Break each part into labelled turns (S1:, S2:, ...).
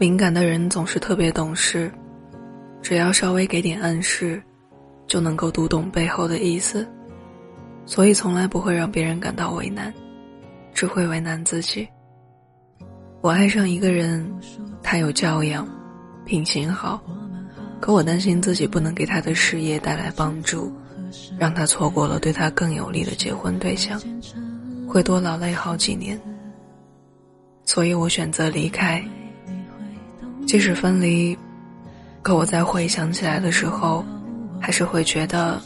S1: 敏感的人总是特别懂事，只要稍微给点暗示，就能够读懂背后的意思，所以从来不会让别人感到为难，只会为难自己。我爱上一个人，他有教养，品行好，可我担心自己不能给他的事业带来帮助，让他错过了对他更有利的结婚对象，会多劳累好几年。所以我选择离开。即使分离，可我在回想起来的时候，还是会觉得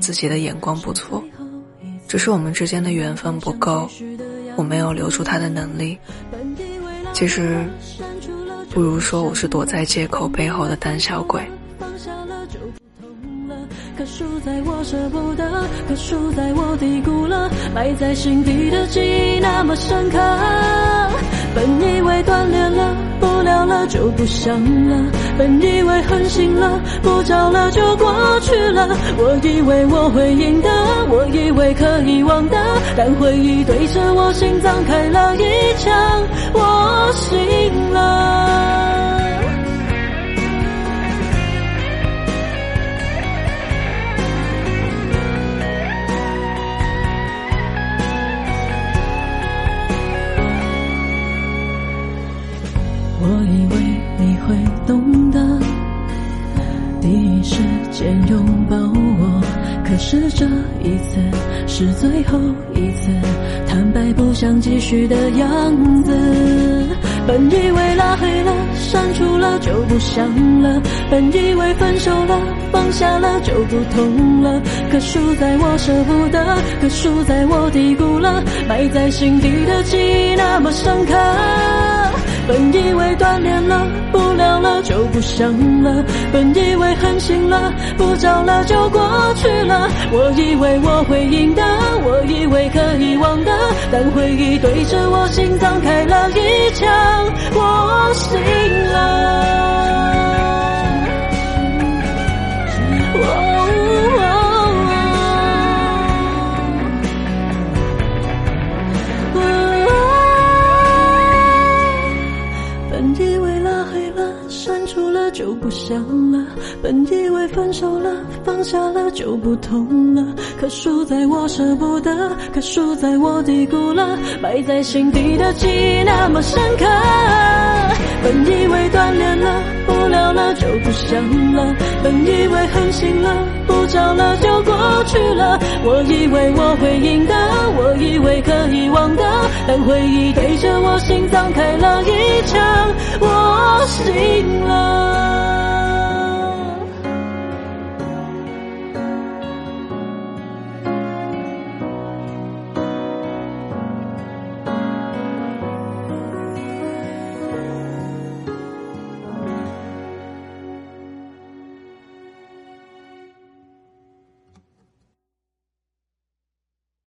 S1: 自己的眼光不错。只是我们之间的缘分不够，我没有留住他的能力。其实，不如说我是躲在借口背后的胆小鬼。可输在我舍不得，可输在我低估了，埋在心底的记忆那么深刻。本以为断联了。了了就不想了，本以为狠心了，不找了就过去了。我以为我会赢的，我以为可以忘的，但回忆对着我心脏开了一枪，我醒了。以为你会懂得，第一时间拥抱我。可是这一次是最后一次，坦白不想继续的样子。本以为拉黑了、删除了就不想了，本以为分手了、放下了就不痛了。可输在我舍不得，可输在我低估了，埋在心底的记忆那么深刻。本以为断联了，不聊了就不想了。本以为狠心了，不找了就过去了。我以为我会赢的，我以为可以忘的，但回忆对着我心脏开了一枪，我醒了。我不想了，本以为分手了，放下了就不痛了。可输在我舍不得，可输在我低估了，埋在心底的记忆那么深刻。本以为断联了，不聊了就不想了，本以为狠心了，不找了就过去了。我以为我会赢的，我以为可以忘的，但回忆对着我心脏开了一枪，我醒了。